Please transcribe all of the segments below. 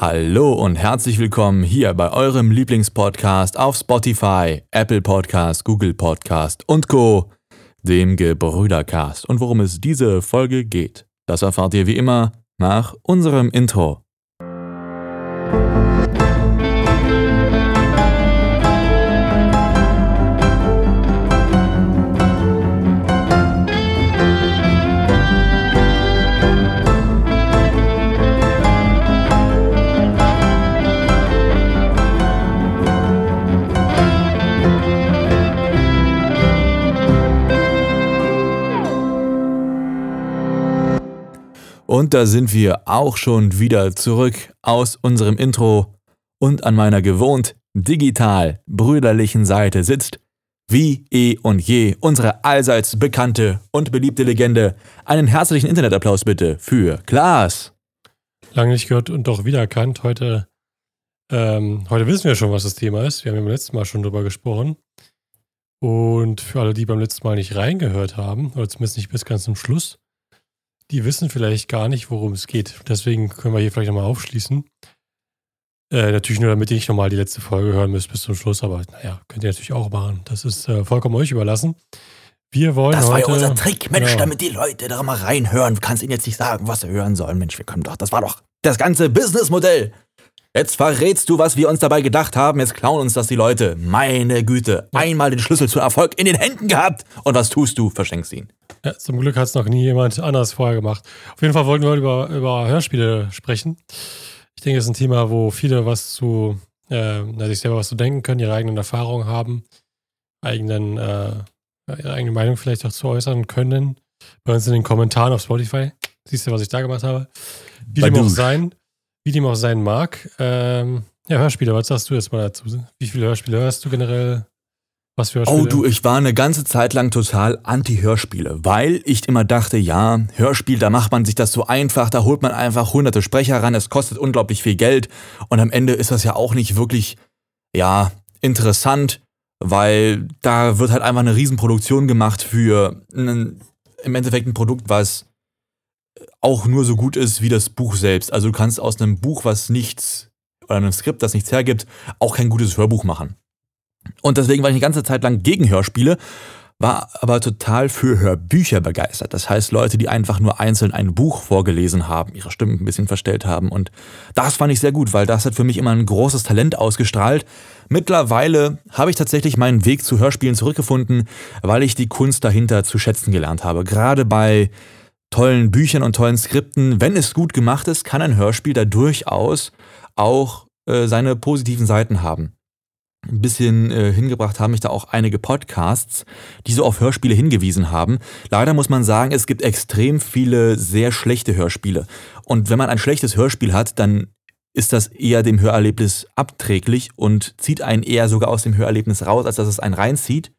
Hallo und herzlich willkommen hier bei eurem Lieblingspodcast auf Spotify, Apple Podcast, Google Podcast und Co., dem Gebrüdercast. Und worum es diese Folge geht, das erfahrt ihr wie immer nach unserem Intro. Und da sind wir auch schon wieder zurück aus unserem Intro und an meiner gewohnt digital brüderlichen Seite sitzt, wie eh und je, unsere allseits bekannte und beliebte Legende. Einen herzlichen Internetapplaus bitte für Klaas. Lange nicht gehört und doch wiedererkannt. Heute, ähm, heute wissen wir schon, was das Thema ist. Wir haben ja beim letzten Mal schon drüber gesprochen. Und für alle, die beim letzten Mal nicht reingehört haben, oder zumindest nicht bis ganz zum Schluss, die wissen vielleicht gar nicht, worum es geht. Deswegen können wir hier vielleicht nochmal aufschließen. Äh, natürlich nur, damit ihr nicht nochmal die letzte Folge hören müsst bis zum Schluss, aber naja, könnt ihr natürlich auch machen. Das ist äh, vollkommen euch überlassen. Wir wollen Das heute, war ja unser Trick, Mensch, Genau. damit die Leute da mal reinhören. Du kannst ihnen jetzt nicht sagen, was sie hören sollen. Mensch, wir können doch, das war doch das ganze Businessmodell. Jetzt verrätst du, was wir uns dabei gedacht haben. Jetzt klauen uns das die Leute. Meine Güte. Einmal den Schlüssel zu Erfolg in den Händen gehabt. Und was tust du? Verschenkst ihn. Ja, zum Glück hat es noch nie jemand anders vorher gemacht. Auf jeden Fall wollten wir heute über, über Hörspiele sprechen. Ich denke, das ist ein Thema, wo viele was zu, äh, sich selber was zu denken können, ihre eigenen Erfahrungen haben, eigenen, äh, ihre eigene Meinung vielleicht auch zu äußern können. Bei uns in den Kommentaren auf Spotify. Siehst du, was ich da gemacht habe? Wie Bei dem auch sein, wie dem auch sein mag. Ähm, ja, Hörspiele, was sagst du jetzt mal dazu? Wie viele Hörspiele hörst du generell? Was für Hörspiele? Oh du, ich war eine ganze Zeit lang total anti-Hörspiele, weil ich immer dachte, ja, Hörspiel, da macht man sich das so einfach, da holt man einfach hunderte Sprecher ran, es kostet unglaublich viel Geld und am Ende ist das ja auch nicht wirklich, ja, interessant, weil da wird halt einfach eine Riesenproduktion gemacht für einen, im Endeffekt ein Produkt, was auch nur so gut ist wie das Buch selbst. Also du kannst aus einem Buch, was nichts, oder einem Skript, das nichts hergibt, auch kein gutes Hörbuch machen. Und deswegen war ich eine ganze Zeit lang gegen Hörspiele, war aber total für Hörbücher begeistert. Das heißt, Leute, die einfach nur einzeln ein Buch vorgelesen haben, ihre Stimmen ein bisschen verstellt haben. Und das fand ich sehr gut, weil das hat für mich immer ein großes Talent ausgestrahlt. Mittlerweile habe ich tatsächlich meinen Weg zu Hörspielen zurückgefunden, weil ich die Kunst dahinter zu schätzen gelernt habe. Gerade bei tollen Büchern und tollen Skripten, wenn es gut gemacht ist, kann ein Hörspiel da durchaus auch äh, seine positiven Seiten haben ein bisschen äh, hingebracht haben mich da auch einige Podcasts, die so auf Hörspiele hingewiesen haben. Leider muss man sagen, es gibt extrem viele sehr schlechte Hörspiele. Und wenn man ein schlechtes Hörspiel hat, dann ist das eher dem Hörerlebnis abträglich und zieht einen eher sogar aus dem Hörerlebnis raus, als dass es einen reinzieht.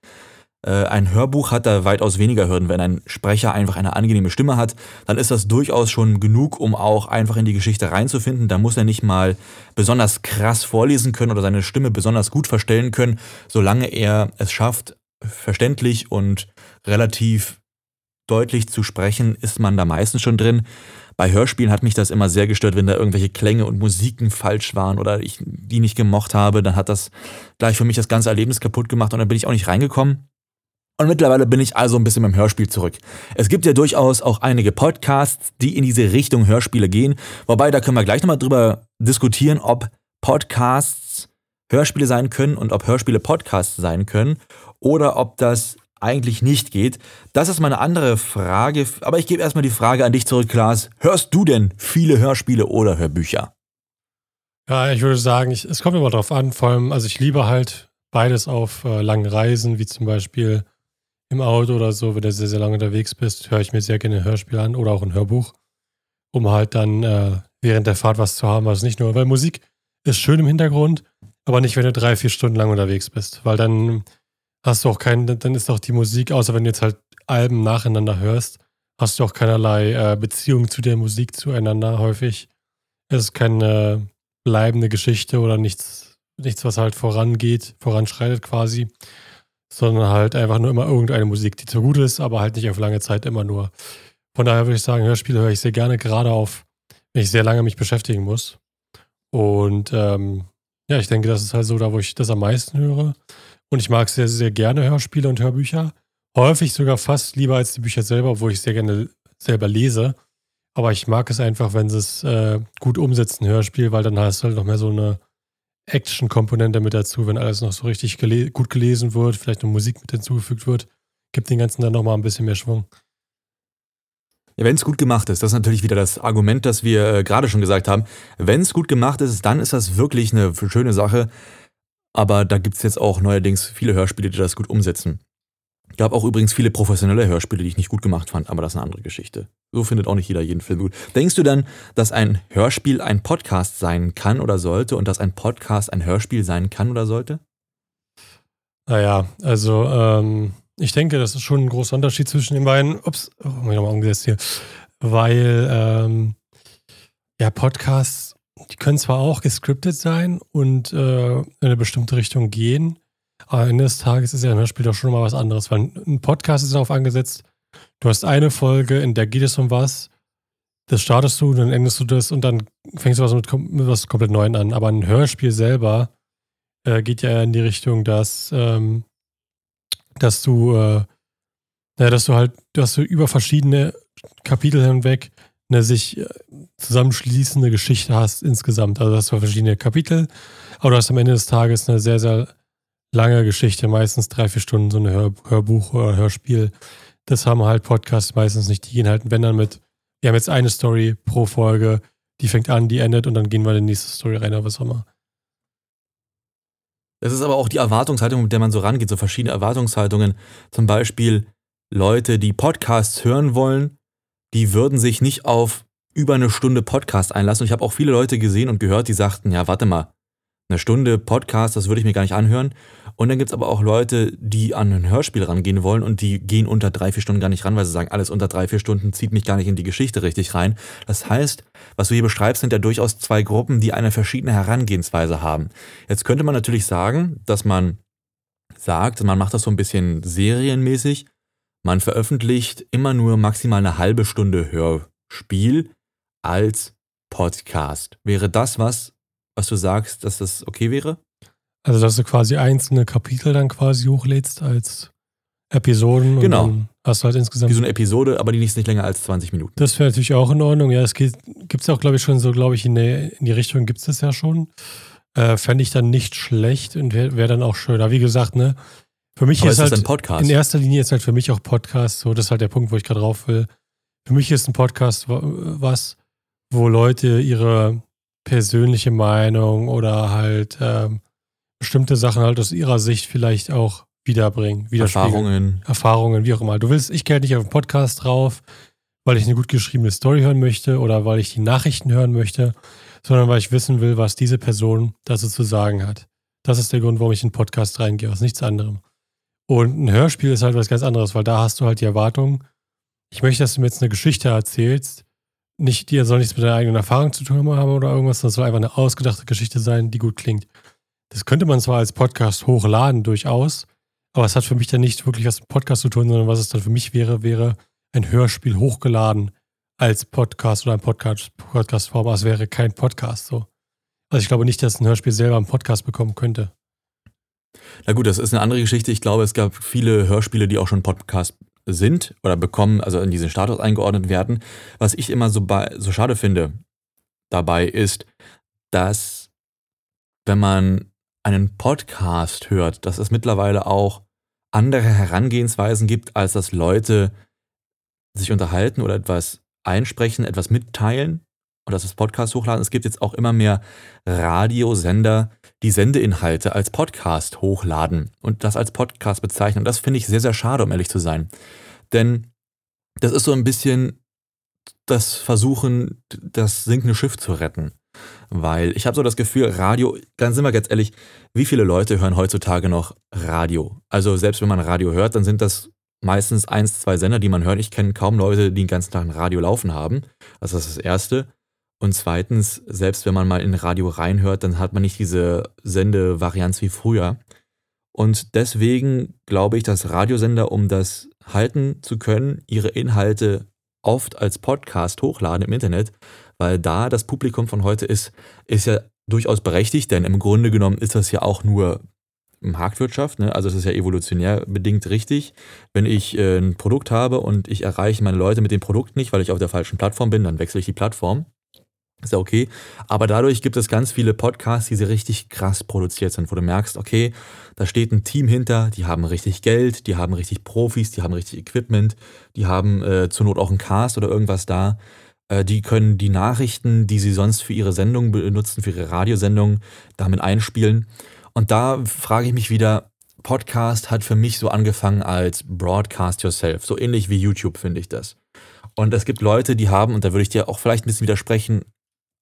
Äh, Ein Hörbuch hat da weitaus weniger Hürden. Wenn ein Sprecher einfach eine angenehme Stimme hat, dann ist das durchaus schon genug, um auch einfach in die Geschichte reinzufinden. Da muss er nicht mal besonders krass vorlesen können oder seine Stimme besonders gut verstellen können, solange er es schafft, verständlich und relativ deutlich zu sprechen, ist man da meistens schon drin. Bei Hörspielen hat mich das immer sehr gestört, wenn da irgendwelche Klänge und Musiken falsch waren oder ich die nicht gemocht habe, dann hat das gleich für mich das ganze Erlebnis kaputt gemacht und dann bin ich auch nicht reingekommen. Und mittlerweile bin ich also ein bisschen beim Hörspiel zurück. Es gibt ja durchaus auch einige Podcasts, die in diese Richtung Hörspiele gehen. Wobei, da können wir gleich nochmal drüber diskutieren, ob Podcasts Hörspiele sein können und ob Hörspiele Podcasts sein können oder ob das eigentlich nicht geht. Das ist mal eine andere Frage. Aber ich gebe erstmal die Frage an dich zurück, Klaas. Hörst du denn viele Hörspiele oder Hörbücher? Ja, ich würde sagen, ich, es kommt immer drauf an. Vor allem, also ich liebe halt beides auf äh, langen Reisen, wie zum Beispiel im Auto oder so, wenn du sehr, sehr lange unterwegs bist, höre ich mir sehr gerne ein Hörspiel an oder auch ein Hörbuch, um halt dann äh, während der Fahrt was zu haben, was nicht nur, weil Musik ist schön im Hintergrund, aber nicht, wenn du drei, vier Stunden lang unterwegs bist, weil dann hast du auch keinen, dann ist auch die Musik, außer wenn du jetzt halt Alben nacheinander hörst, hast du auch keinerlei äh, Beziehung zu der Musik zueinander häufig. Es ist keine bleibende Geschichte oder nichts, nichts, was halt vorangeht, voranschreitet quasi, sondern halt einfach nur immer irgendeine Musik, die zwar gut ist, aber halt nicht auf lange Zeit immer nur. Von daher würde ich sagen, Hörspiele höre ich sehr gerne, gerade auf, wenn ich sehr lange mich beschäftigen muss. Und ähm, ja, ich denke, das ist halt so da, wo ich das am meisten höre. Und ich mag sehr, sehr gerne Hörspiele und Hörbücher. Häufig sogar fast lieber als die Bücher selber, obwohl ich sehr gerne selber lese. Aber ich mag es einfach, wenn sie es äh, gut umsetzen, Hörspiel, weil dann hast du halt noch mehr so eine Action-Komponente mit dazu, wenn alles noch so richtig gele gut gelesen wird, vielleicht noch Musik mit hinzugefügt wird, gibt den Ganzen dann nochmal ein bisschen mehr Schwung. Ja, wenn es gut gemacht ist, das ist natürlich wieder das Argument, das wir äh, gerade schon gesagt haben. Wenn es gut gemacht ist, dann ist das wirklich eine schöne Sache. Aber da gibt es jetzt auch neuerdings viele Hörspiele, die das gut umsetzen. Gab auch übrigens viele professionelle Hörspiele, die ich nicht gut gemacht fand, aber das ist eine andere Geschichte. So findet auch nicht jeder jeden Film gut. Denkst du dann, dass ein Hörspiel ein Podcast sein kann oder sollte und dass ein Podcast ein Hörspiel sein kann oder sollte? Naja, also ähm, ich denke, das ist schon ein großer Unterschied zwischen den beiden. Ups, oh, ich nochmal umgesetzt hier. Weil, ähm, ja, Podcasts, die können zwar auch gescriptet sein und äh, in eine bestimmte Richtung gehen, aber am Ende des Tages ist ja ein Hörspiel doch schon mal was anderes, weil ein Podcast ist darauf angesetzt, du hast eine Folge, in der geht es um was, das startest du, dann endest du das und dann fängst du was mit, mit was komplett Neuem an. Aber ein Hörspiel selber äh, geht ja in die Richtung, dass, ähm, dass du, äh, ja, dass du halt, dass du über verschiedene Kapitel hinweg eine sich äh, zusammenschließende Geschichte hast insgesamt. Also hast du verschiedene Kapitel, aber du hast am Ende des Tages eine sehr, sehr lange Geschichte, meistens drei, vier Stunden, so ein Hör Hörbuch oder Hörspiel. Das haben halt Podcasts meistens nicht. Die gehen halt, wenn dann mit, wir haben jetzt eine Story pro Folge, die fängt an, die endet und dann gehen wir in die nächste Story rein oder was auch immer. Das ist aber auch die Erwartungshaltung, mit der man so rangeht, so verschiedene Erwartungshaltungen. Zum Beispiel Leute, die Podcasts hören wollen, die würden sich nicht auf über eine Stunde Podcast einlassen. Und ich habe auch viele Leute gesehen und gehört, die sagten, ja, warte mal, eine Stunde Podcast, das würde ich mir gar nicht anhören. Und dann gibt es aber auch Leute, die an ein Hörspiel rangehen wollen und die gehen unter drei, vier Stunden gar nicht ran, weil sie sagen, alles unter drei, vier Stunden zieht mich gar nicht in die Geschichte richtig rein. Das heißt, was du hier beschreibst, sind ja durchaus zwei Gruppen, die eine verschiedene Herangehensweise haben. Jetzt könnte man natürlich sagen, dass man sagt, man macht das so ein bisschen serienmäßig. Man veröffentlicht immer nur maximal eine halbe Stunde Hörspiel als Podcast. Wäre das was, was du sagst, dass das okay wäre? Also, dass du quasi einzelne Kapitel dann quasi hochlädst als Episoden. Genau. Und hast du halt insgesamt. Wie so eine Episode, aber die ist nicht länger als 20 Minuten. Das wäre natürlich auch in Ordnung. Ja, es gibt es auch, glaube ich, schon so, glaube ich, in, der, in die Richtung gibt es das ja schon. Äh, Fände ich dann nicht schlecht und wäre wär dann auch schön. Aber wie gesagt, ne, für mich aber ist, ist halt ein Podcast? in erster Linie ist halt für mich auch Podcast, so, das ist halt der Punkt, wo ich gerade drauf will. Für mich ist ein Podcast was, wo Leute ihre persönliche Meinung oder halt ähm, bestimmte Sachen halt aus ihrer Sicht vielleicht auch wiederbringen. Erfahrungen. Erfahrungen, wie auch immer. Du willst, ich gehe halt nicht auf den Podcast drauf, weil ich eine gut geschriebene Story hören möchte oder weil ich die Nachrichten hören möchte, sondern weil ich wissen will, was diese Person dazu zu sagen hat. Das ist der Grund, warum ich in den Podcast reingehe, aus nichts anderem. Und ein Hörspiel ist halt was ganz anderes, weil da hast du halt die Erwartung, ich möchte, dass du mir jetzt eine Geschichte erzählst, nicht, die soll nichts mit deiner eigenen Erfahrung zu tun haben oder irgendwas, das soll einfach eine ausgedachte Geschichte sein, die gut klingt. Das könnte man zwar als Podcast hochladen, durchaus, aber es hat für mich dann nicht wirklich was mit Podcast zu tun, sondern was es dann für mich wäre, wäre ein Hörspiel hochgeladen als Podcast oder ein Podcast, Podcast-Form, aber es wäre kein Podcast so. Also ich glaube nicht, dass ein Hörspiel selber einen Podcast bekommen könnte. Na gut, das ist eine andere Geschichte. Ich glaube, es gab viele Hörspiele, die auch schon Podcast sind oder bekommen, also in diesen Status eingeordnet werden. Was ich immer so, bei, so schade finde dabei ist, dass wenn man einen Podcast hört, dass es mittlerweile auch andere Herangehensweisen gibt, als dass Leute sich unterhalten oder etwas einsprechen, etwas mitteilen und dass das Podcast hochladen. Es gibt jetzt auch immer mehr Radiosender, die Sendeinhalte als Podcast hochladen und das als Podcast bezeichnen. Und das finde ich sehr, sehr schade, um ehrlich zu sein. Denn das ist so ein bisschen das Versuchen, das sinkende Schiff zu retten. Weil ich habe so das Gefühl, Radio, ganz sind wir ganz ehrlich, wie viele Leute hören heutzutage noch Radio? Also selbst wenn man Radio hört, dann sind das meistens eins, zwei Sender, die man hört. Ich kenne kaum Leute, die den ganzen Tag ein Radio laufen haben. Also das ist das Erste. Und zweitens, selbst wenn man mal in Radio reinhört, dann hat man nicht diese Sendevarianz wie früher. Und deswegen glaube ich, dass Radiosender, um das halten zu können, ihre Inhalte oft als Podcast hochladen im Internet, weil da das Publikum von heute ist, ist ja durchaus berechtigt, denn im Grunde genommen ist das ja auch nur Marktwirtschaft, ne? also es ist ja evolutionär bedingt richtig. Wenn ich äh, ein Produkt habe und ich erreiche meine Leute mit dem Produkt nicht, weil ich auf der falschen Plattform bin, dann wechsle ich die Plattform. Ist ja okay. Aber dadurch gibt es ganz viele Podcasts, die richtig krass produziert sind, wo du merkst, okay, da steht ein Team hinter, die haben richtig Geld, die haben richtig Profis, die haben richtig Equipment, die haben äh, zur Not auch einen Cast oder irgendwas da. Äh, die können die Nachrichten, die sie sonst für ihre Sendung benutzen, für ihre Radiosendung, damit einspielen. Und da frage ich mich wieder, Podcast hat für mich so angefangen als Broadcast Yourself. So ähnlich wie YouTube finde ich das. Und es gibt Leute, die haben, und da würde ich dir auch vielleicht ein bisschen widersprechen,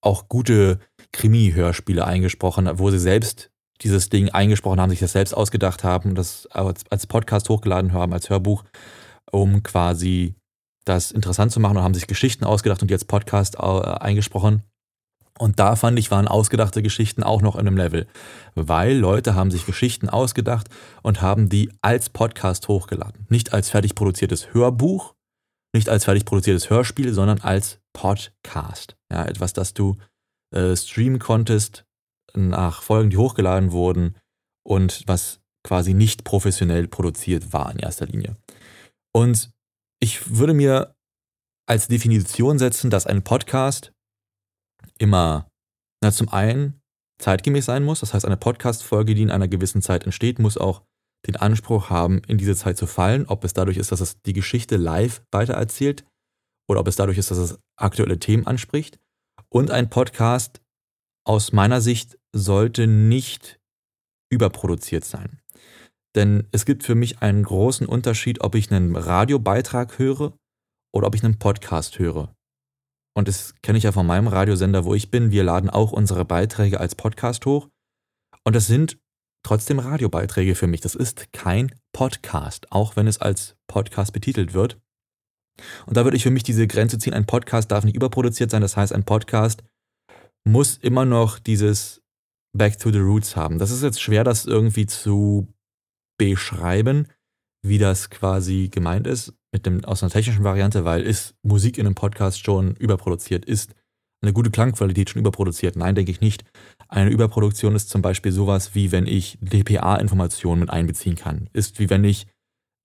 auch gute Krimi-Hörspiele eingesprochen, wo sie selbst dieses Ding eingesprochen haben, sich das selbst ausgedacht haben, das als Podcast hochgeladen haben, als Hörbuch, um quasi das interessant zu machen und haben sich Geschichten ausgedacht und jetzt Podcast eingesprochen. Und da fand ich, waren ausgedachte Geschichten auch noch in einem Level, weil Leute haben sich Geschichten ausgedacht und haben die als Podcast hochgeladen. Nicht als fertig produziertes Hörbuch, nicht als fertig produziertes Hörspiel, sondern als Podcast. Ja, etwas, das du äh, streamen konntest nach Folgen, die hochgeladen wurden und was quasi nicht professionell produziert war in erster Linie. Und ich würde mir als Definition setzen, dass ein Podcast immer, na, zum einen zeitgemäß sein muss. Das heißt, eine Podcast-Folge, die in einer gewissen Zeit entsteht, muss auch den Anspruch haben, in diese Zeit zu fallen. Ob es dadurch ist, dass es die Geschichte live weitererzählt oder ob es dadurch ist, dass es aktuelle Themen anspricht. Und ein Podcast aus meiner Sicht sollte nicht überproduziert sein. Denn es gibt für mich einen großen Unterschied, ob ich einen Radiobeitrag höre oder ob ich einen Podcast höre. Und das kenne ich ja von meinem Radiosender, wo ich bin. Wir laden auch unsere Beiträge als Podcast hoch. Und das sind trotzdem Radiobeiträge für mich. Das ist kein Podcast, auch wenn es als Podcast betitelt wird. Und da würde ich für mich diese Grenze ziehen. Ein Podcast darf nicht überproduziert sein. Das heißt, ein Podcast muss immer noch dieses Back to the Roots haben. Das ist jetzt schwer, das irgendwie zu beschreiben, wie das quasi gemeint ist, mit dem, aus einer technischen Variante, weil ist Musik in einem Podcast schon überproduziert, ist eine gute Klangqualität schon überproduziert? Nein, denke ich nicht. Eine Überproduktion ist zum Beispiel sowas, wie wenn ich DPA-Informationen mit einbeziehen kann. Ist wie wenn ich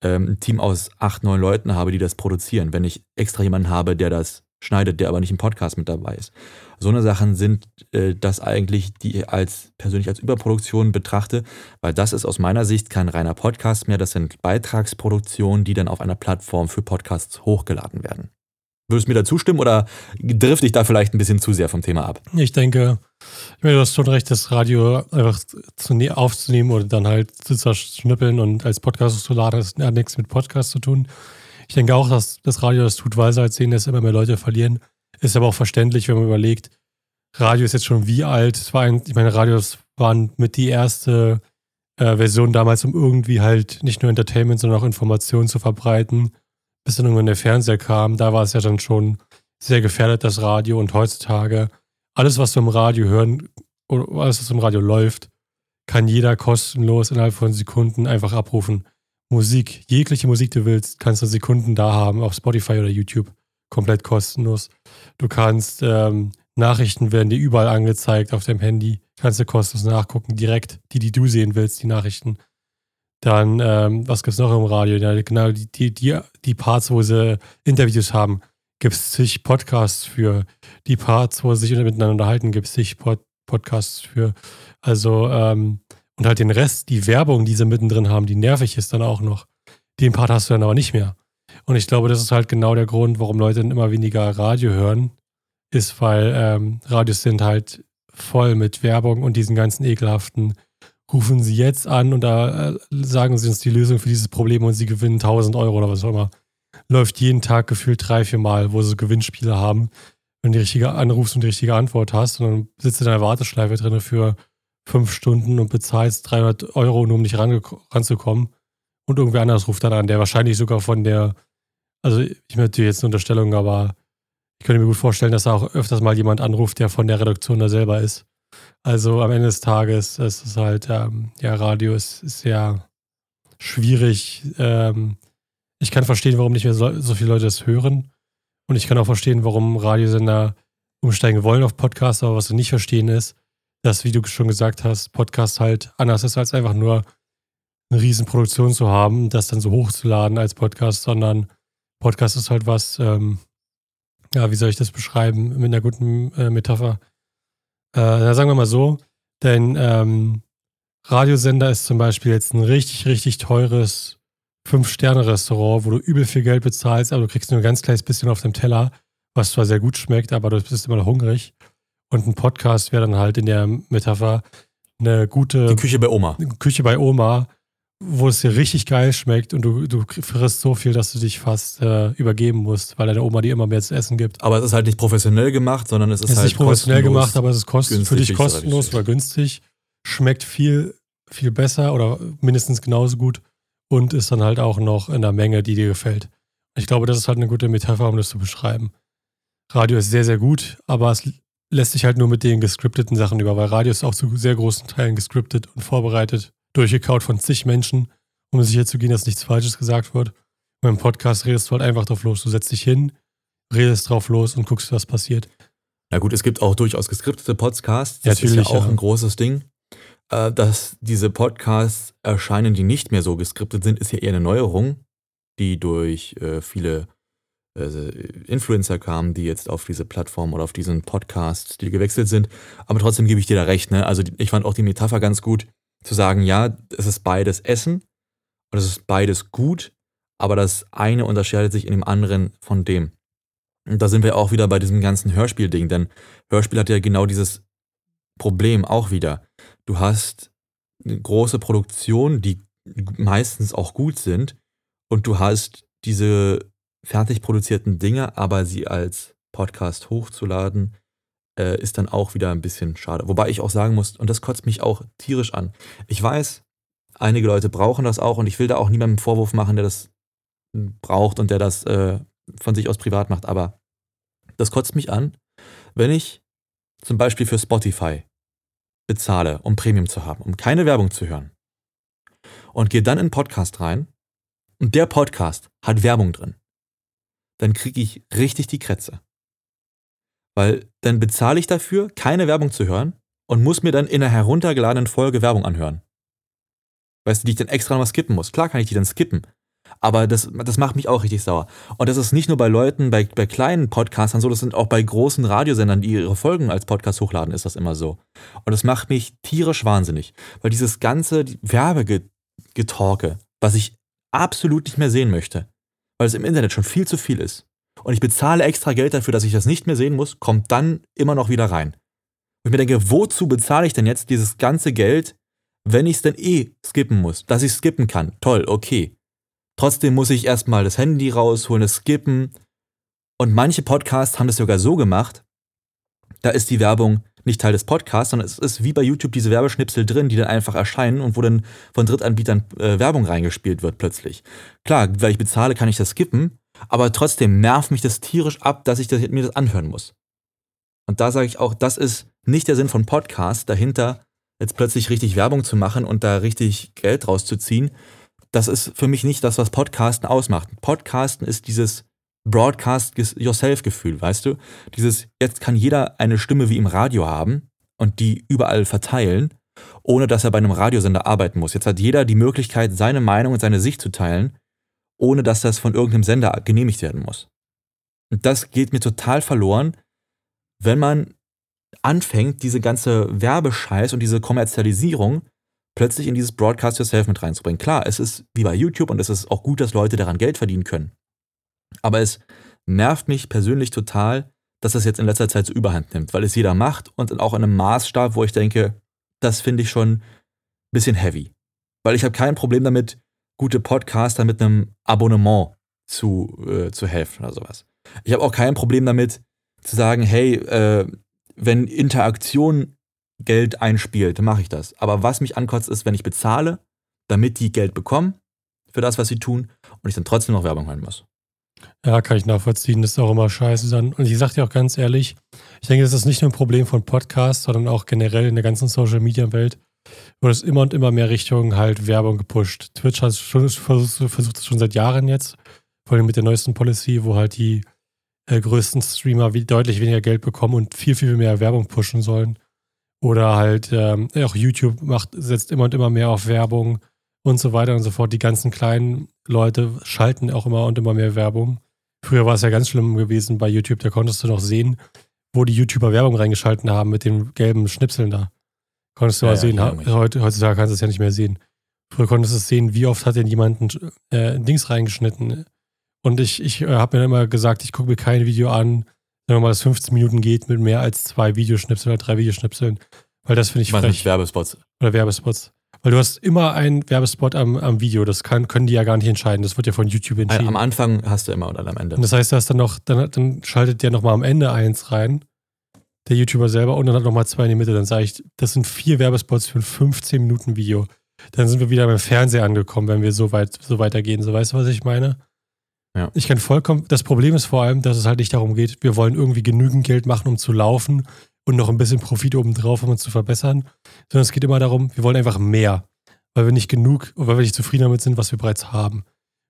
ähm, ein Team aus acht, neun Leuten habe, die das produzieren. Wenn ich extra jemanden habe, der das schneidet, der aber nicht im Podcast mit dabei ist. So eine Sachen sind äh, das eigentlich, die ich als persönlich als Überproduktion betrachte, weil das ist aus meiner Sicht kein reiner Podcast mehr, das sind Beitragsproduktionen, die dann auf einer Plattform für Podcasts hochgeladen werden. Würdest du mir da zustimmen oder drifte ich da vielleicht ein bisschen zu sehr vom Thema ab? Ich denke, ich meine, du hast schon recht, das Radio einfach zu, ne-, aufzunehmen oder dann halt zu zerschnippeln und als Podcast zu laden, das hat nichts mit Podcast zu tun. Ich denke auch, dass das Radio das tut, weil sie halt sehen, dass immer mehr Leute verlieren. Ist aber auch verständlich, wenn man überlegt, Radio ist jetzt schon wie alt. Es war ein, ich meine, Radios waren mit die erste äh, Version damals, um irgendwie halt nicht nur Entertainment, sondern auch Informationen zu verbreiten bis dann irgendwann der Fernseher kam, da war es ja dann schon sehr gefährdet, das Radio. Und heutzutage, alles, was du im Radio hören, oder alles, was im Radio läuft, kann jeder kostenlos innerhalb von Sekunden einfach abrufen. Musik, jegliche Musik du willst, kannst du Sekunden da haben, auf Spotify oder YouTube, komplett kostenlos. Du kannst, ähm, Nachrichten werden dir überall angezeigt auf deinem Handy, kannst du kostenlos nachgucken, direkt, die, die du sehen willst, die Nachrichten. Dann, ähm, was gibt es noch im Radio? Ja, genau, die, die, die, die Parts, wo sie Interviews haben, gibt es zig Podcasts für. Die Parts, wo sie sich miteinander unterhalten, gibt es zig Pod Podcasts für. Also, ähm, und halt den Rest, die Werbung, die sie mittendrin haben, die nervig ist dann auch noch. Den Part hast du dann aber nicht mehr. Und ich glaube, das ist halt genau der Grund, warum Leute dann immer weniger Radio hören, ist, weil ähm, Radios sind halt voll mit Werbung und diesen ganzen ekelhaften rufen Sie jetzt an und da äh, sagen Sie uns die Lösung für dieses Problem und Sie gewinnen 1000 Euro oder was auch immer. Läuft jeden Tag gefühlt drei, vier Mal, wo Sie Gewinnspiele haben. Wenn du die richtige anrufst und die richtige Antwort hast und dann sitzt du in einer Warteschleife drin für fünf Stunden und bezahlst 300 Euro, nur um nicht ranzukommen. Und irgendwer anders ruft dann an, der wahrscheinlich sogar von der, also ich möchte jetzt eine Unterstellung, aber ich könnte mir gut vorstellen, dass da auch öfters mal jemand anruft, der von der Redaktion da selber ist. Also am Ende des Tages ist es halt, ähm, ja, Radio ist, ist sehr schwierig. Ähm, ich kann verstehen, warum nicht mehr so, so viele Leute das hören. Und ich kann auch verstehen, warum Radiosender umsteigen wollen auf Podcasts, aber was sie nicht verstehen ist, dass, wie du schon gesagt hast, Podcast halt anders ist, als einfach nur eine riesen Produktion zu haben, das dann so hochzuladen als Podcast, sondern Podcast ist halt was, ähm, ja, wie soll ich das beschreiben, mit einer guten äh, Metapher. Äh, sagen wir mal so, dein ähm, Radiosender ist zum Beispiel jetzt ein richtig, richtig teures Fünf-Sterne-Restaurant, wo du übel viel Geld bezahlst, aber du kriegst nur ein ganz kleines bisschen auf dem Teller, was zwar sehr gut schmeckt, aber du bist immer noch hungrig. Und ein Podcast wäre dann halt in der Metapher eine gute. Die Küche bei Oma. Küche bei Oma, wo es dir richtig geil schmeckt und du, du frisst so viel, dass du dich fast äh, übergeben musst, weil deine Oma dir immer mehr zu essen gibt. Aber es ist halt nicht professionell gemacht, sondern es ist, es ist halt nicht professionell gemacht, aber es ist günstig, für dich kostenlos oder günstig. Schmeckt viel, viel besser oder mindestens genauso gut und ist dann halt auch noch in der Menge, die dir gefällt. Ich glaube, das ist halt eine gute Metapher, um das zu beschreiben. Radio ist sehr, sehr gut, aber es lässt sich halt nur mit den gescripteten Sachen über, weil Radio ist auch zu sehr großen Teilen gescriptet und vorbereitet, durchgekaut von zig Menschen, um sicher zu gehen, dass nichts Falsches gesagt wird. Und im Podcast redest du halt einfach drauf los. Du setzt dich hin, redest drauf los und guckst, was passiert. Na gut, es gibt auch durchaus geskriptete Podcasts. Das ist natürlich, ja auch ja. ein großes Ding. Äh, Dass diese Podcasts erscheinen, die nicht mehr so geskriptet sind, ist ja eher eine Neuerung, die durch äh, viele äh, Influencer kamen, die jetzt auf diese Plattform oder auf diesen Podcast-Stil gewechselt sind. Aber trotzdem gebe ich dir da recht. Ne? Also ich fand auch die Metapher ganz gut, zu sagen, ja, es ist beides Essen und es ist beides gut, aber das eine unterscheidet sich in dem anderen von dem. Und da sind wir auch wieder bei diesem ganzen Hörspiel-Ding, denn Hörspiel hat ja genau dieses Problem auch wieder. Du hast eine große Produktion, die meistens auch gut sind, und du hast diese fertig produzierten Dinge, aber sie als Podcast hochzuladen, äh, ist dann auch wieder ein bisschen schade. Wobei ich auch sagen muss, und das kotzt mich auch tierisch an. Ich weiß, einige Leute brauchen das auch und ich will da auch niemandem einen Vorwurf machen, der das braucht und der das äh, von sich aus privat macht, aber das kotzt mich an, wenn ich zum Beispiel für Spotify bezahle, um Premium zu haben, um keine Werbung zu hören und gehe dann in einen Podcast rein und der Podcast hat Werbung drin, dann kriege ich richtig die Krätze. Weil dann bezahle ich dafür, keine Werbung zu hören und muss mir dann in einer heruntergeladenen Folge Werbung anhören. Weißt du, die ich dann extra noch mal skippen muss. Klar kann ich die dann skippen. Aber das, das macht mich auch richtig sauer. Und das ist nicht nur bei Leuten, bei, bei kleinen Podcastern so, das sind auch bei großen Radiosendern, die ihre Folgen als Podcast hochladen, ist das immer so. Und das macht mich tierisch wahnsinnig. Weil dieses ganze Werbegetalke, was ich absolut nicht mehr sehen möchte, weil es im Internet schon viel zu viel ist, und ich bezahle extra Geld dafür, dass ich das nicht mehr sehen muss, kommt dann immer noch wieder rein. Und ich mir denke, wozu bezahle ich denn jetzt dieses ganze Geld, wenn ich es denn eh skippen muss? Dass ich skippen kann, toll, okay. Trotzdem muss ich erstmal das Handy rausholen, es skippen. Und manche Podcasts haben das sogar so gemacht, da ist die Werbung nicht Teil des Podcasts, sondern es ist wie bei YouTube diese Werbeschnipsel drin, die dann einfach erscheinen und wo dann von Drittanbietern äh, Werbung reingespielt wird plötzlich. Klar, weil ich bezahle, kann ich das skippen, aber trotzdem nervt mich das tierisch ab, dass ich das, mir das anhören muss. Und da sage ich auch, das ist nicht der Sinn von Podcasts, dahinter jetzt plötzlich richtig Werbung zu machen und da richtig Geld rauszuziehen. Das ist für mich nicht das, was Podcasten ausmacht. Podcasten ist dieses Broadcast-Yourself-Gefühl, weißt du? Dieses, jetzt kann jeder eine Stimme wie im Radio haben und die überall verteilen, ohne dass er bei einem Radiosender arbeiten muss. Jetzt hat jeder die Möglichkeit, seine Meinung und seine Sicht zu teilen, ohne dass das von irgendeinem Sender genehmigt werden muss. Und das geht mir total verloren, wenn man anfängt, diese ganze Werbescheiß und diese Kommerzialisierung plötzlich in dieses Broadcast Yourself mit reinzubringen. Klar, es ist wie bei YouTube und es ist auch gut, dass Leute daran Geld verdienen können. Aber es nervt mich persönlich total, dass das jetzt in letzter Zeit so überhand nimmt, weil es jeder macht und auch in einem Maßstab, wo ich denke, das finde ich schon ein bisschen heavy. Weil ich habe kein Problem damit, gute Podcaster mit einem Abonnement zu, äh, zu helfen oder sowas. Ich habe auch kein Problem damit, zu sagen, hey, äh, wenn Interaktion Geld einspielt, dann mache ich das. Aber was mich ankotzt, ist, wenn ich bezahle, damit die Geld bekommen für das, was sie tun, und ich dann trotzdem noch Werbung hören muss. Ja, kann ich nachvollziehen. Das ist auch immer scheiße dann. Und ich sag dir auch ganz ehrlich, ich denke, das ist nicht nur ein Problem von Podcasts, sondern auch generell in der ganzen Social Wo es immer und immer mehr Richtung halt Werbung gepusht. Twitch hat schon versucht, versucht es schon seit Jahren jetzt, vor allem mit der neuesten Policy, wo halt die äh, größten Streamer wie, deutlich weniger Geld bekommen und viel, viel mehr Werbung pushen sollen. Oder halt ähm, auch YouTube macht, setzt immer und immer mehr auf Werbung und so weiter und so fort. Die ganzen kleinen Leute schalten auch immer und immer mehr Werbung. Früher war es ja ganz schlimm gewesen bei YouTube, da konntest du noch sehen, wo die YouTuber Werbung reingeschalten haben mit den gelben Schnipseln da. Konntest du ja, mal sehen. Ja, Heute, heutzutage kannst du es ja nicht mehr sehen. Früher konntest du es sehen, wie oft hat denn jemand ein äh, Dings reingeschnitten. Und ich, ich äh, habe mir immer gesagt, ich gucke mir kein Video an, wenn mal das 15 Minuten geht mit mehr als zwei Videoschnipseln oder drei Videoschnipseln. Weil das finde ich Was frech. Werbespots. Oder Werbespots. Weil du hast immer einen Werbespot am, am Video. Das kann, können die ja gar nicht entscheiden. Das wird ja von YouTube entschieden. Am Anfang hast du immer und dann am Ende. Und das heißt, dass dann noch, dann, dann schaltet der nochmal am Ende eins rein. Der YouTuber selber und dann hat nochmal zwei in die Mitte. Dann sage ich, das sind vier Werbespots für ein 15 Minuten Video. Dann sind wir wieder beim Fernseher angekommen, wenn wir so weit so weitergehen. So weißt du, was ich meine? Ja. Ich kann vollkommen. Das Problem ist vor allem, dass es halt nicht darum geht, wir wollen irgendwie genügend Geld machen, um zu laufen und noch ein bisschen Profit obendrauf, um uns zu verbessern. Sondern es geht immer darum, wir wollen einfach mehr. Weil wir nicht genug, weil wir nicht zufrieden damit sind, was wir bereits haben.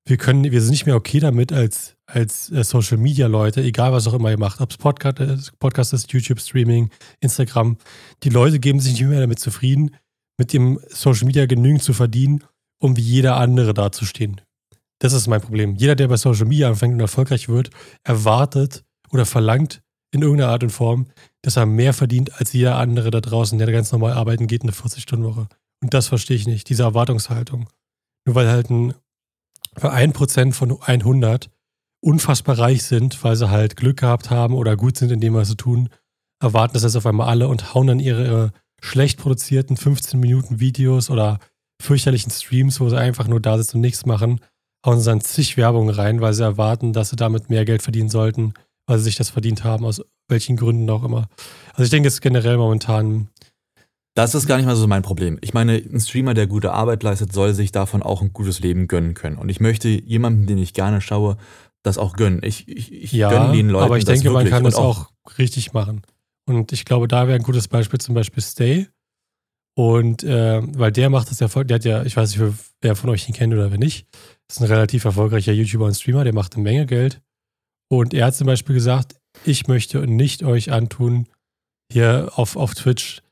Wir können, wir sind nicht mehr okay damit als, als äh, Social Media Leute, egal was auch immer ihr macht, ob es Podcast ist, Podcast ist, YouTube, Streaming, Instagram. Die Leute geben sich nicht mehr damit zufrieden, mit dem Social Media genügend zu verdienen, um wie jeder andere dazustehen. Das ist mein Problem. Jeder, der bei Social Media anfängt und erfolgreich wird, erwartet oder verlangt in irgendeiner Art und Form, dass er mehr verdient als jeder andere da draußen, der ganz normal arbeiten geht, eine 40-Stunden-Woche. Und das verstehe ich nicht, diese Erwartungshaltung. Nur weil halt ein, für ein Prozent von 100 unfassbar reich sind, weil sie halt Glück gehabt haben oder gut sind in dem, was sie tun, erwarten das jetzt auf einmal alle und hauen dann ihre schlecht produzierten 15 Minuten Videos oder fürchterlichen Streams, wo sie einfach nur da sitzen und nichts machen, hauen sie dann zig Werbung rein, weil sie erwarten, dass sie damit mehr Geld verdienen sollten, weil sie sich das verdient haben, aus welchen Gründen auch immer. Also ich denke, das ist generell momentan. Das ist gar nicht mal so mein Problem. Ich meine, ein Streamer, der gute Arbeit leistet, soll sich davon auch ein gutes Leben gönnen können. Und ich möchte jemandem, den ich gerne schaue, das auch gönnen. Ich, ich, ich ja, gönne den Leuten. Aber ich denke, man kann das auch, auch richtig machen. Und ich glaube, da wäre ein gutes Beispiel zum Beispiel Stay. Und äh, weil der macht das ja voll, der hat ja, ich weiß nicht, wer von euch ihn kennt oder wer nicht, ist ein relativ erfolgreicher YouTuber und Streamer, der macht eine Menge Geld. Und er hat zum Beispiel gesagt, ich möchte nicht euch antun, hier auf, auf Twitch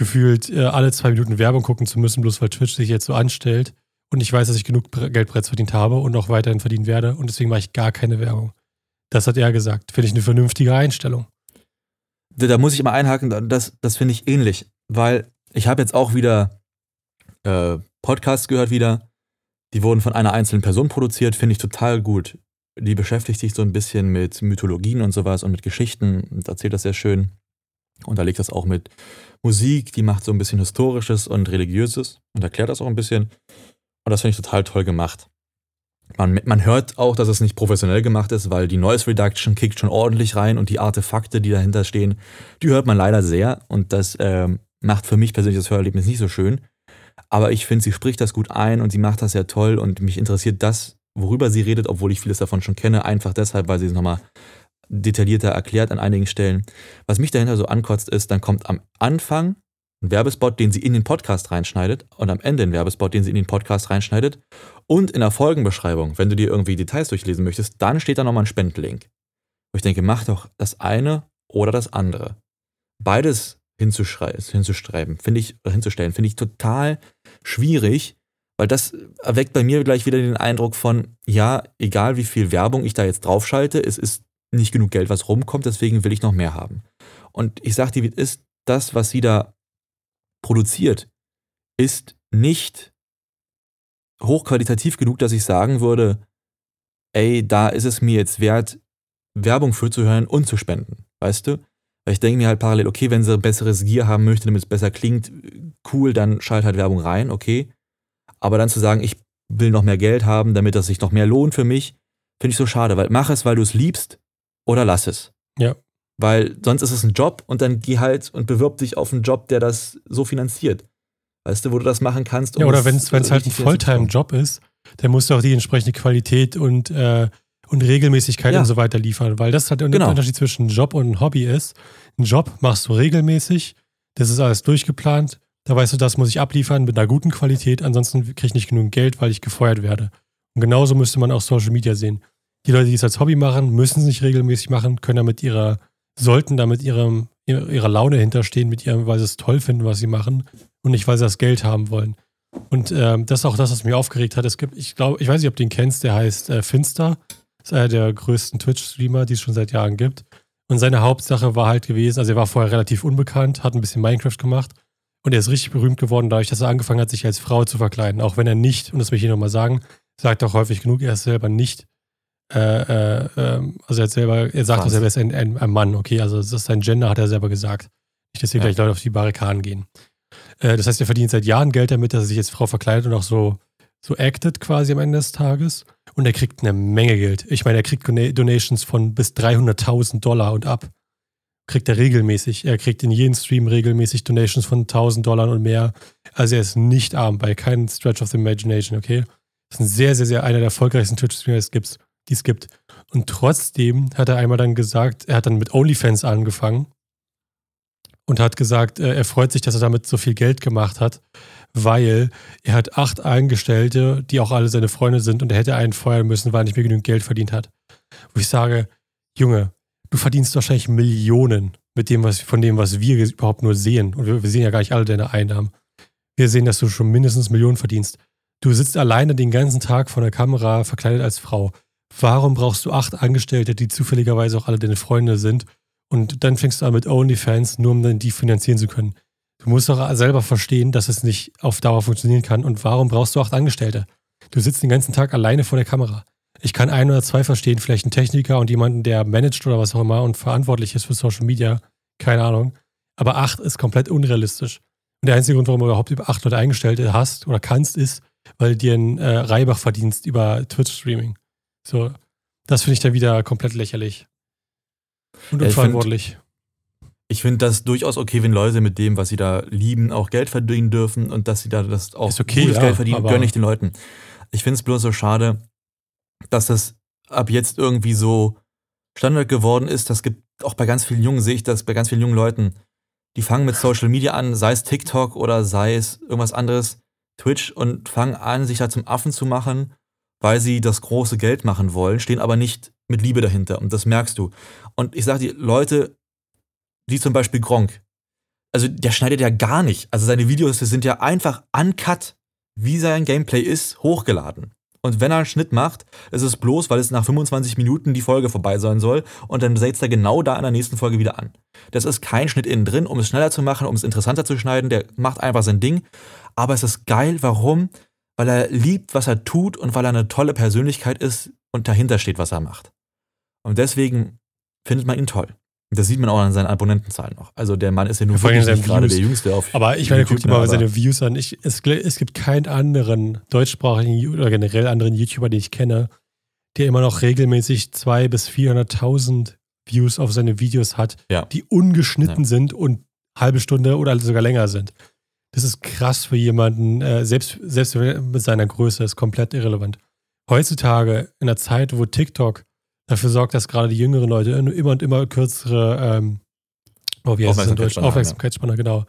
gefühlt äh, alle zwei Minuten Werbung gucken zu müssen, bloß weil Twitch sich jetzt so anstellt. Und ich weiß, dass ich genug Geld bereits verdient habe und auch weiterhin verdienen werde. Und deswegen mache ich gar keine Werbung. Das hat er gesagt. Finde ich eine vernünftige Einstellung. Da, da muss ich immer einhaken, das, das finde ich ähnlich. Weil ich habe jetzt auch wieder äh, Podcasts gehört wieder. Die wurden von einer einzelnen Person produziert, finde ich total gut. Die beschäftigt sich so ein bisschen mit Mythologien und sowas und mit Geschichten und erzählt das sehr schön. Und da legt das auch mit Musik, die macht so ein bisschen Historisches und Religiöses und erklärt das auch ein bisschen. Und das finde ich total toll gemacht. Man, man hört auch, dass es nicht professionell gemacht ist, weil die Noise Reduction kickt schon ordentlich rein und die Artefakte, die dahinter stehen, die hört man leider sehr. Und das ähm, macht für mich persönlich das Hörerlebnis nicht so schön. Aber ich finde, sie spricht das gut ein und sie macht das sehr toll und mich interessiert das, worüber sie redet, obwohl ich vieles davon schon kenne, einfach deshalb, weil sie es nochmal detaillierter erklärt an einigen Stellen. Was mich dahinter so ankotzt, ist, dann kommt am Anfang ein Werbespot, den sie in den Podcast reinschneidet und am Ende ein Werbespot, den sie in den Podcast reinschneidet und in der Folgenbeschreibung, wenn du dir irgendwie Details durchlesen möchtest, dann steht da nochmal ein Spendenlink. Wo ich denke, mach doch das eine oder das andere. Beides hinzustreiben, finde ich, hinzustellen, finde ich total schwierig, weil das erweckt bei mir gleich wieder den Eindruck von, ja, egal wie viel Werbung ich da jetzt draufschalte, es ist nicht genug Geld, was rumkommt, deswegen will ich noch mehr haben. Und ich sage dir, ist das, was sie da produziert, ist nicht hochqualitativ genug, dass ich sagen würde, ey, da ist es mir jetzt wert, Werbung für zu hören und zu spenden. Weißt du? Weil ich denke mir halt parallel, okay, wenn sie besseres Gear haben möchte, damit es besser klingt, cool, dann schalt halt Werbung rein, okay. Aber dann zu sagen, ich will noch mehr Geld haben, damit das sich noch mehr lohnt für mich, finde ich so schade, weil mach es, weil du es liebst oder lass es. Ja. Weil sonst ist es ein Job und dann geh halt und bewirb dich auf einen Job, der das so finanziert. Weißt du, wo du das machen kannst. Um ja, oder wenn es halt ein Volltime-Job ist, dann musst du auch die entsprechende Qualität und äh, und Regelmäßigkeit ja. und so weiter liefern, weil das halt genau. Unterschied zwischen Job und Hobby ist. Ein Job machst du regelmäßig, das ist alles durchgeplant, da weißt du, das muss ich abliefern mit einer guten Qualität, ansonsten kriege ich nicht genug Geld, weil ich gefeuert werde. Und genauso müsste man auch Social Media sehen. Die Leute, die es als Hobby machen, müssen es nicht regelmäßig machen, können damit ihrer, sollten damit ihrem, ihrer Laune hinterstehen, mit ihrem, weil sie es toll finden, was sie machen und nicht, weil sie das Geld haben wollen. Und ähm, das ist auch das, was mich aufgeregt hat. Es gibt, ich glaube, ich weiß nicht, ob du ihn kennst, der heißt äh, Finster. Ist einer der größten Twitch-Streamer, die es schon seit Jahren gibt. Und seine Hauptsache war halt gewesen, also er war vorher relativ unbekannt, hat ein bisschen Minecraft gemacht und er ist richtig berühmt geworden, dadurch, dass er angefangen hat, sich als Frau zu verkleiden. Auch wenn er nicht, und das will ich hier nochmal sagen, sagt auch häufig genug, er ist selber nicht, äh, äh, ähm, also er hat selber, er sagt selber, er ist ein, ein, ein, Mann, okay, also das ist sein Gender, hat er selber gesagt. Nicht, dass hier ja. gleich Leute auf die Barrikaden gehen. Äh, das heißt, er verdient seit Jahren Geld damit, dass er sich als Frau verkleidet und auch so, so acted quasi am Ende des Tages. Und er kriegt eine Menge Geld. Ich meine, er kriegt Donations von bis 300.000 Dollar und ab. Kriegt er regelmäßig. Er kriegt in jedem Stream regelmäßig Donations von 1000 Dollar und mehr. Also er ist nicht arm bei keinem Stretch of the Imagination, okay? Das ist ein sehr, sehr, sehr einer der erfolgreichsten Twitch-Streamer, die es gibt. Und trotzdem hat er einmal dann gesagt, er hat dann mit OnlyFans angefangen und hat gesagt, äh, er freut sich, dass er damit so viel Geld gemacht hat, weil er hat acht Angestellte, die auch alle seine Freunde sind und er hätte einen feuern müssen, weil er nicht mehr genügend Geld verdient hat. Wo ich sage, Junge, du verdienst wahrscheinlich Millionen mit dem, was, von dem, was wir überhaupt nur sehen. Und wir, wir sehen ja gar nicht alle deine Einnahmen. Wir sehen, dass du schon mindestens Millionen verdienst. Du sitzt alleine den ganzen Tag vor der Kamera, verkleidet als Frau. Warum brauchst du acht Angestellte, die zufälligerweise auch alle deine Freunde sind? Und dann fängst du an mit OnlyFans, nur um dann die finanzieren zu können. Du musst doch selber verstehen, dass es nicht auf Dauer funktionieren kann. Und warum brauchst du acht Angestellte? Du sitzt den ganzen Tag alleine vor der Kamera. Ich kann ein oder zwei verstehen, vielleicht einen Techniker und jemanden, der managt oder was auch immer und verantwortlich ist für Social Media. Keine Ahnung. Aber acht ist komplett unrealistisch. Und der einzige Grund, warum du überhaupt über acht Leute Eingestellte hast oder kannst, ist, weil du dir einen äh, Reibach verdienst über Twitch-Streaming. So, das finde ich dann wieder komplett lächerlich. Und unverantwortlich. Ich finde das durchaus okay, wenn Leute mit dem, was sie da lieben, auch Geld verdienen dürfen und dass sie da das auch okay, gutes ja, Geld verdienen, gönne ich den Leuten. Ich finde es bloß so schade, dass das ab jetzt irgendwie so Standard geworden ist. Das gibt auch bei ganz vielen Jungen, sehe ich das bei ganz vielen jungen Leuten, die fangen mit Social Media an, sei es TikTok oder sei es irgendwas anderes, Twitch, und fangen an, sich da zum Affen zu machen, weil sie das große Geld machen wollen, stehen aber nicht mit Liebe dahinter. Und das merkst du. Und ich sage dir, Leute wie zum Beispiel Gronk. Also der schneidet ja gar nicht. Also seine Videos sind ja einfach uncut, wie sein Gameplay ist, hochgeladen. Und wenn er einen Schnitt macht, ist es bloß, weil es nach 25 Minuten die Folge vorbei sein soll und dann setzt er genau da in der nächsten Folge wieder an. Das ist kein Schnitt innen drin, um es schneller zu machen, um es interessanter zu schneiden. Der macht einfach sein Ding. Aber es ist geil. Warum? Weil er liebt, was er tut und weil er eine tolle Persönlichkeit ist und dahinter steht, was er macht. Und deswegen findet man ihn toll. Das sieht man auch an seinen Abonnentenzahlen noch. Also der Mann ist ja nur ja, wirklich nicht gerade der Jüngste auf Aber ich meine, guck dir mal seine Views an. Ich, es, es, gibt keinen anderen deutschsprachigen oder generell anderen YouTuber, den ich kenne, der immer noch regelmäßig 200.000 bis 400.000 Views auf seine Videos hat, ja. die ungeschnitten ja. sind und halbe Stunde oder sogar länger sind. Das ist krass für jemanden, äh, selbst, selbst mit seiner Größe ist komplett irrelevant. Heutzutage, in der Zeit, wo TikTok dafür sorgt, dass gerade die jüngeren Leute immer und immer kürzere ähm, oh, wie heißt Aufmerksamkeitsspanne, Aufmerksamkeitsspanne, genau.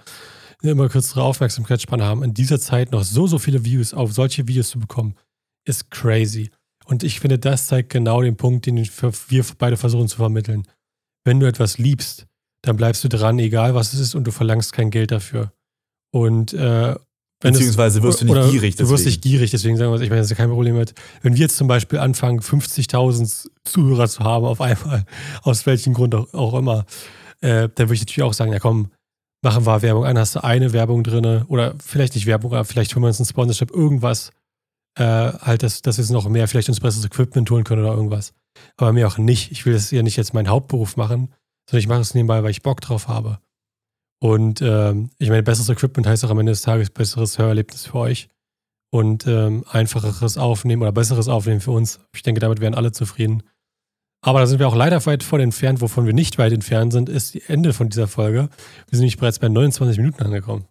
Immer kürzere Aufmerksamkeitsspanne haben. In dieser Zeit noch so, so viele Views auf solche Videos zu bekommen, ist crazy. Und ich finde, das zeigt genau den Punkt, den wir beide versuchen zu vermitteln. Wenn du etwas liebst, dann bleibst du dran, egal was es ist, und du verlangst kein Geld dafür. Und äh, Beziehungsweise wirst du nicht gierig. Deswegen. Du wirst nicht gierig, deswegen sagen wir, ich meine, das ist ja kein Problem mit. Wenn wir jetzt zum Beispiel anfangen, 50.000 Zuhörer zu haben auf einmal, aus welchem Grund auch, auch immer, äh, dann würde ich natürlich auch sagen, ja komm, machen wir Werbung an, hast du eine Werbung drin oder vielleicht nicht Werbung, aber vielleicht holen wir uns ein Sponsorship, irgendwas, äh, halt, dass, dass wir es noch mehr, vielleicht uns besseres Equipment holen können oder irgendwas. Aber mir auch nicht. Ich will das ja nicht jetzt meinen Hauptberuf machen, sondern ich mache es nebenbei, weil ich Bock drauf habe. Und ähm, ich meine, besseres Equipment heißt auch am Ende des Tages besseres Hörerlebnis für euch und ähm, einfacheres Aufnehmen oder besseres Aufnehmen für uns. Ich denke, damit wären alle zufrieden. Aber da sind wir auch leider weit von entfernt. Wovon wir nicht weit entfernt sind, ist die Ende von dieser Folge. Wir sind nämlich bereits bei 29 Minuten angekommen.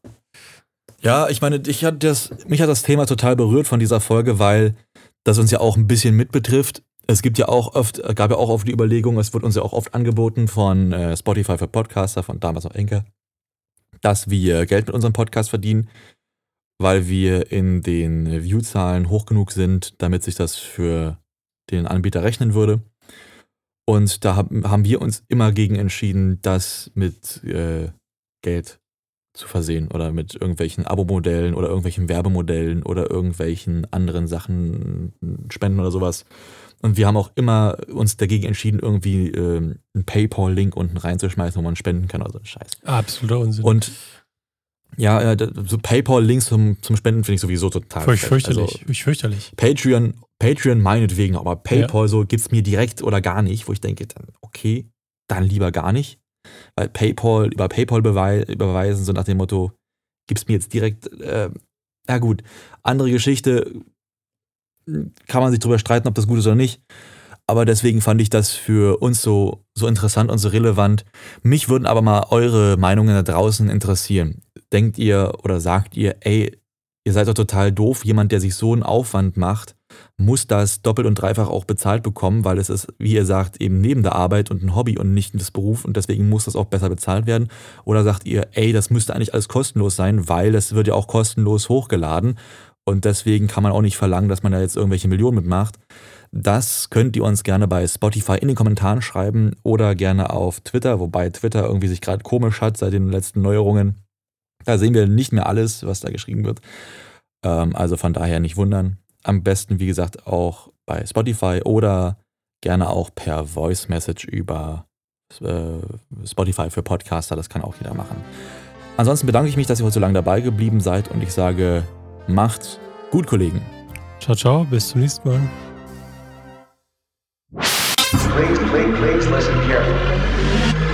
Ja, ich meine, ich hat das, mich hat das Thema total berührt von dieser Folge, weil das uns ja auch ein bisschen mitbetrifft. Es gibt ja auch oft, gab ja auch oft die Überlegung, es wird uns ja auch oft angeboten von äh, Spotify für Podcaster, von damals auch Enker, dass wir Geld mit unserem Podcast verdienen, weil wir in den Viewzahlen hoch genug sind, damit sich das für den Anbieter rechnen würde. Und da haben wir uns immer gegen entschieden, das mit äh, Geld zu versehen oder mit irgendwelchen Abo-Modellen oder irgendwelchen Werbemodellen oder irgendwelchen anderen Sachen, Spenden oder sowas. Und wir haben auch immer uns dagegen entschieden, irgendwie ähm, einen PayPal-Link unten reinzuschmeißen, wo man spenden kann oder so ein Scheiß. Absoluter Unsinn. Und ja, so PayPal-Links zum, zum Spenden finde ich sowieso total. Furch, fürchterlich, also, fürchterlich. Patreon, Patreon meinetwegen, aber PayPal ja. so gibt es mir direkt oder gar nicht, wo ich denke, dann okay, dann lieber gar nicht. Weil PayPal, über PayPal überweisen, so nach dem Motto, gib's mir jetzt direkt, äh, ja gut, andere Geschichte, kann man sich drüber streiten, ob das gut ist oder nicht. Aber deswegen fand ich das für uns so, so interessant und so relevant. Mich würden aber mal eure Meinungen da draußen interessieren. Denkt ihr oder sagt ihr, ey, ihr seid doch total doof, jemand, der sich so einen Aufwand macht, muss das doppelt und dreifach auch bezahlt bekommen, weil es ist, wie ihr sagt, eben neben der Arbeit und ein Hobby und nicht das Beruf und deswegen muss das auch besser bezahlt werden? Oder sagt ihr, ey, das müsste eigentlich alles kostenlos sein, weil das wird ja auch kostenlos hochgeladen und deswegen kann man auch nicht verlangen, dass man da jetzt irgendwelche Millionen mitmacht. Das könnt ihr uns gerne bei Spotify in den Kommentaren schreiben oder gerne auf Twitter, wobei Twitter irgendwie sich gerade komisch hat seit den letzten Neuerungen. Da sehen wir nicht mehr alles, was da geschrieben wird. Ähm, also von daher nicht wundern. Am besten, wie gesagt, auch bei Spotify oder gerne auch per Voice Message über äh, Spotify für Podcaster. Das kann auch jeder machen. Ansonsten bedanke ich mich, dass ihr heute so lange dabei geblieben seid und ich sage, macht's gut, Kollegen. Ciao, ciao, bis zum nächsten Mal. Please, please, please listen carefully.